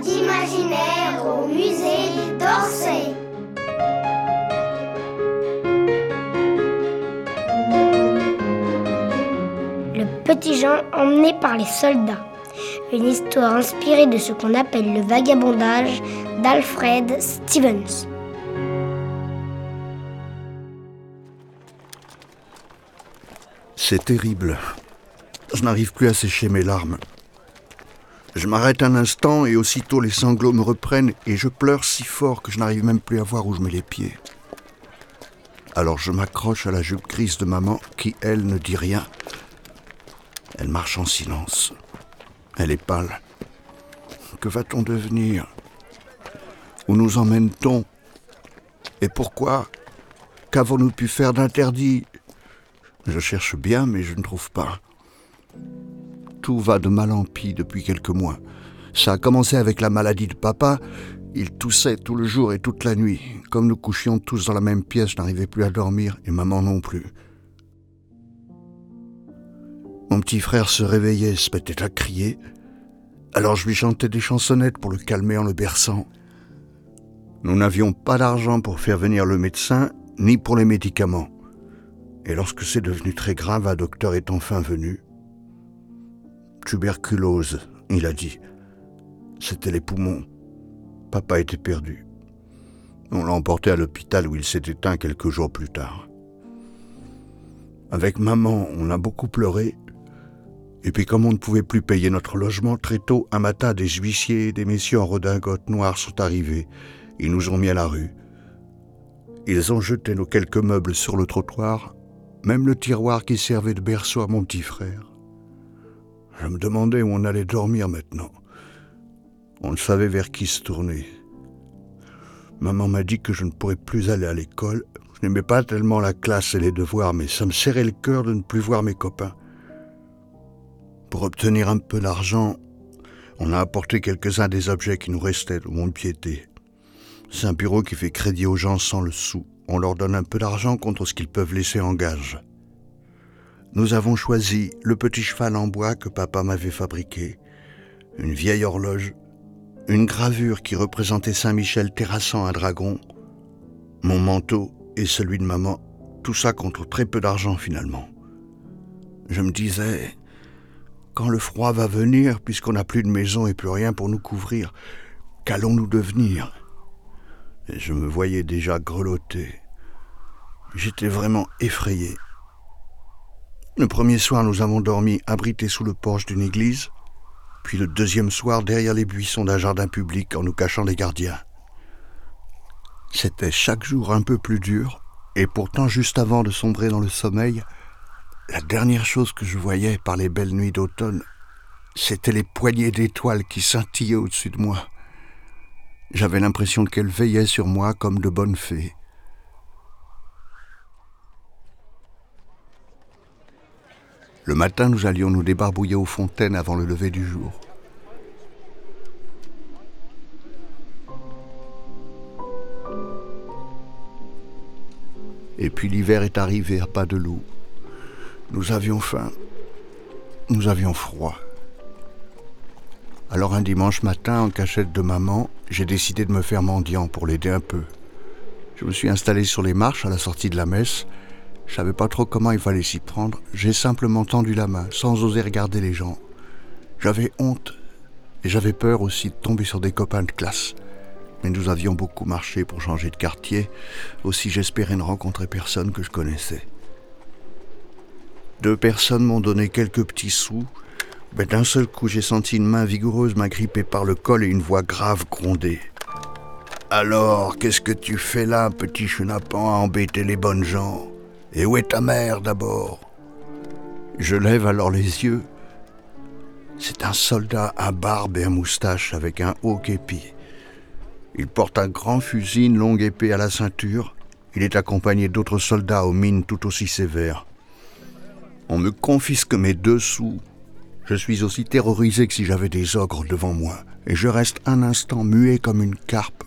d'imaginaire au musée d'Orsay. Le petit Jean emmené par les soldats. Une histoire inspirée de ce qu'on appelle le vagabondage d'Alfred Stevens. C'est terrible. Je n'arrive plus à sécher mes larmes. Je m'arrête un instant et aussitôt les sanglots me reprennent et je pleure si fort que je n'arrive même plus à voir où je mets les pieds. Alors je m'accroche à la jupe grise de maman qui, elle, ne dit rien. Elle marche en silence. Elle est pâle. Que va-t-on devenir? Où nous emmène-t-on? Et pourquoi? Qu'avons-nous pu faire d'interdit? Je cherche bien, mais je ne trouve pas. Tout va de mal en pis depuis quelques mois. Ça a commencé avec la maladie de papa. Il toussait tout le jour et toute la nuit. Comme nous couchions tous dans la même pièce, je n'arrivais plus à dormir et maman non plus. Mon petit frère se réveillait, se mettait à crier. Alors je lui chantais des chansonnettes pour le calmer en le berçant. Nous n'avions pas d'argent pour faire venir le médecin, ni pour les médicaments. Et lorsque c'est devenu très grave, un docteur est enfin venu. Tuberculose, il a dit. C'était les poumons. Papa était perdu. On l'a emporté à l'hôpital où il s'est éteint quelques jours plus tard. Avec maman, on a beaucoup pleuré. Et puis comme on ne pouvait plus payer notre logement, très tôt, un matin, des huissiers et des messieurs en redingote noire sont arrivés. Ils nous ont mis à la rue. Ils ont jeté nos quelques meubles sur le trottoir, même le tiroir qui servait de berceau à mon petit frère. Je me demandais où on allait dormir maintenant. On ne savait vers qui se tourner. Maman m'a dit que je ne pourrais plus aller à l'école. Je n'aimais pas tellement la classe et les devoirs, mais ça me serrait le cœur de ne plus voir mes copains. Pour obtenir un peu d'argent, on a apporté quelques-uns des objets qui nous restaient de mon piété. C'est un bureau qui fait crédit aux gens sans le sou. On leur donne un peu d'argent contre ce qu'ils peuvent laisser en gage. Nous avons choisi le petit cheval en bois que papa m'avait fabriqué, une vieille horloge, une gravure qui représentait Saint-Michel terrassant un dragon, mon manteau et celui de maman, tout ça contre très peu d'argent finalement. Je me disais, quand le froid va venir, puisqu'on n'a plus de maison et plus rien pour nous couvrir, qu'allons-nous devenir? Je me voyais déjà grelotter. J'étais vraiment effrayé. Le premier soir, nous avons dormi abrités sous le porche d'une église, puis le deuxième soir derrière les buissons d'un jardin public en nous cachant des gardiens. C'était chaque jour un peu plus dur, et pourtant juste avant de sombrer dans le sommeil, la dernière chose que je voyais par les belles nuits d'automne, c'était les poignées d'étoiles qui scintillaient au-dessus de moi. J'avais l'impression qu'elles veillaient sur moi comme de bonnes fées. Le matin, nous allions nous débarbouiller aux fontaines avant le lever du jour. Et puis l'hiver est arrivé à pas de loup. Nous avions faim. Nous avions froid. Alors un dimanche matin, en cachette de maman, j'ai décidé de me faire mendiant pour l'aider un peu. Je me suis installé sur les marches à la sortie de la messe. Je savais pas trop comment il fallait s'y prendre. J'ai simplement tendu la main, sans oser regarder les gens. J'avais honte et j'avais peur aussi de tomber sur des copains de classe. Mais nous avions beaucoup marché pour changer de quartier, aussi j'espérais ne rencontrer personne que je connaissais. Deux personnes m'ont donné quelques petits sous, mais d'un seul coup j'ai senti une main vigoureuse m'agripper par le col et une voix grave gronder. Alors, qu'est-ce que tu fais là, petit chenapan, à embêter les bonnes gens? Et où est ta mère d'abord? Je lève alors les yeux. C'est un soldat à barbe et à moustache avec un haut képi. Il porte un grand fusil, une longue épée à la ceinture. Il est accompagné d'autres soldats aux mines tout aussi sévères. On me confisque mes deux sous. Je suis aussi terrorisé que si j'avais des ogres devant moi, et je reste un instant muet comme une carpe.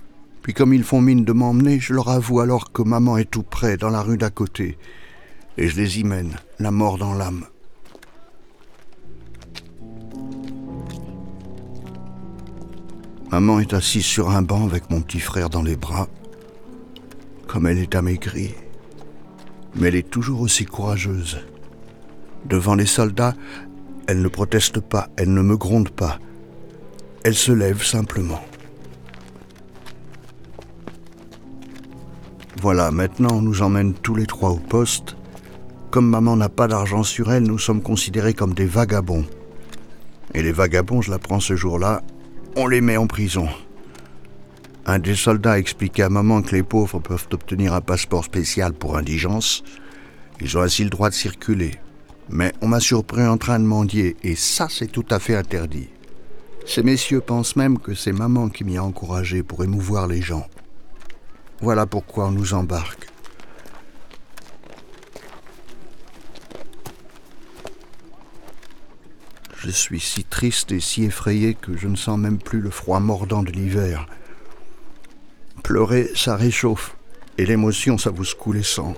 Puis comme ils font mine de m'emmener, je leur avoue alors que maman est tout près, dans la rue d'à côté, et je les y mène, la mort dans l'âme. Maman est assise sur un banc avec mon petit frère dans les bras. Comme elle est amaigrie. Mais elle est toujours aussi courageuse. Devant les soldats, elle ne proteste pas, elle ne me gronde pas. Elle se lève simplement. Voilà, maintenant on nous emmène tous les trois au poste. Comme maman n'a pas d'argent sur elle, nous sommes considérés comme des vagabonds. Et les vagabonds, je l'apprends ce jour-là, on les met en prison. Un des soldats a expliqué à maman que les pauvres peuvent obtenir un passeport spécial pour indigence. Ils ont ainsi le droit de circuler. Mais on m'a surpris en train de mendier, et ça c'est tout à fait interdit. Ces messieurs pensent même que c'est maman qui m'y a encouragé pour émouvoir les gens. Voilà pourquoi on nous embarque. Je suis si triste et si effrayé que je ne sens même plus le froid mordant de l'hiver. Pleurer, ça réchauffe, et l'émotion, ça vous secoue les sangs.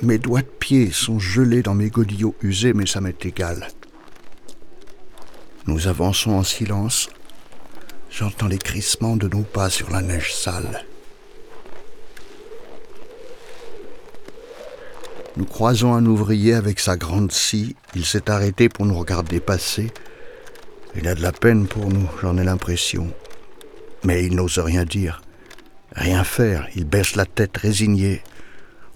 Mes doigts de pied sont gelés dans mes godillots usés, mais ça m'est égal. Nous avançons en silence. J'entends les crissements de nos pas sur la neige sale. Nous croisons un ouvrier avec sa grande scie. Il s'est arrêté pour nous regarder passer. Il a de la peine pour nous, j'en ai l'impression. Mais il n'ose rien dire, rien faire. Il baisse la tête résigné.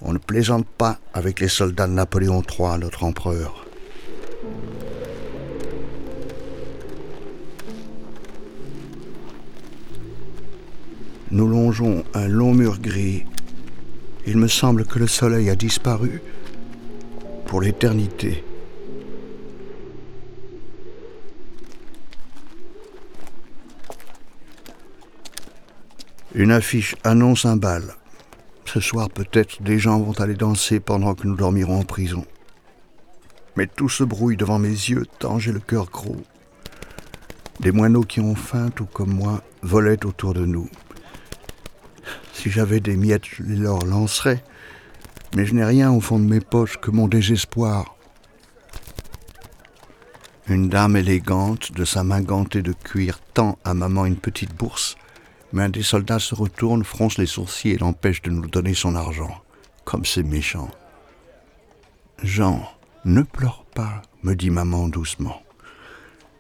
On ne plaisante pas avec les soldats de Napoléon III, notre empereur. Nous longeons un long mur gris il me semble que le soleil a disparu pour l'éternité. Une affiche annonce un bal. Ce soir peut-être des gens vont aller danser pendant que nous dormirons en prison. Mais tout se brouille devant mes yeux tant j'ai le cœur gros. Des moineaux qui ont faim, tout comme moi, volaient autour de nous. Si j'avais des miettes, je les leur lancerais. Mais je n'ai rien au fond de mes poches que mon désespoir. Une dame élégante, de sa main gantée de cuir, tend à maman une petite bourse, mais un des soldats se retourne, fronce les sourcils et l'empêche de nous donner son argent. Comme c'est méchant. Jean, ne pleure pas, me dit maman doucement.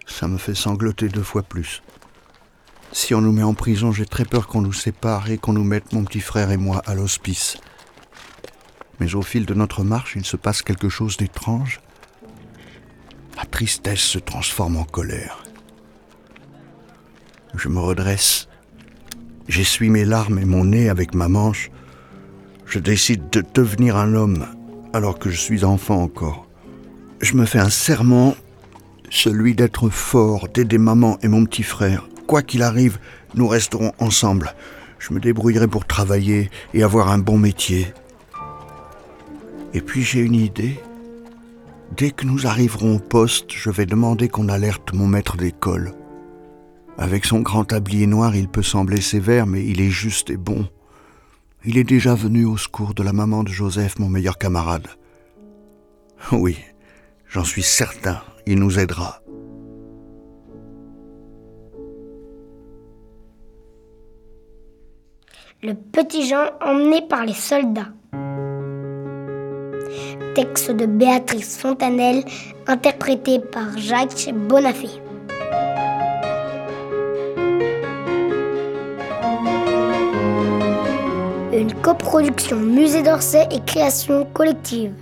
Ça me fait sangloter deux fois plus. Si on nous met en prison, j'ai très peur qu'on nous sépare et qu'on nous mette, mon petit frère et moi, à l'hospice. Mais au fil de notre marche, il se passe quelque chose d'étrange. Ma tristesse se transforme en colère. Je me redresse. J'essuie mes larmes et mon nez avec ma manche. Je décide de devenir un homme alors que je suis enfant encore. Je me fais un serment, celui d'être fort, d'aider maman et mon petit frère quoi qu'il arrive, nous resterons ensemble. Je me débrouillerai pour travailler et avoir un bon métier. Et puis j'ai une idée. Dès que nous arriverons au poste, je vais demander qu'on alerte mon maître d'école. Avec son grand tablier noir, il peut sembler sévère, mais il est juste et bon. Il est déjà venu au secours de la maman de Joseph, mon meilleur camarade. Oui, j'en suis certain, il nous aidera. Le petit Jean emmené par les soldats. Texte de Béatrice Fontanelle, interprété par Jacques Bonafé. Une coproduction Musée d'Orsay et création collective.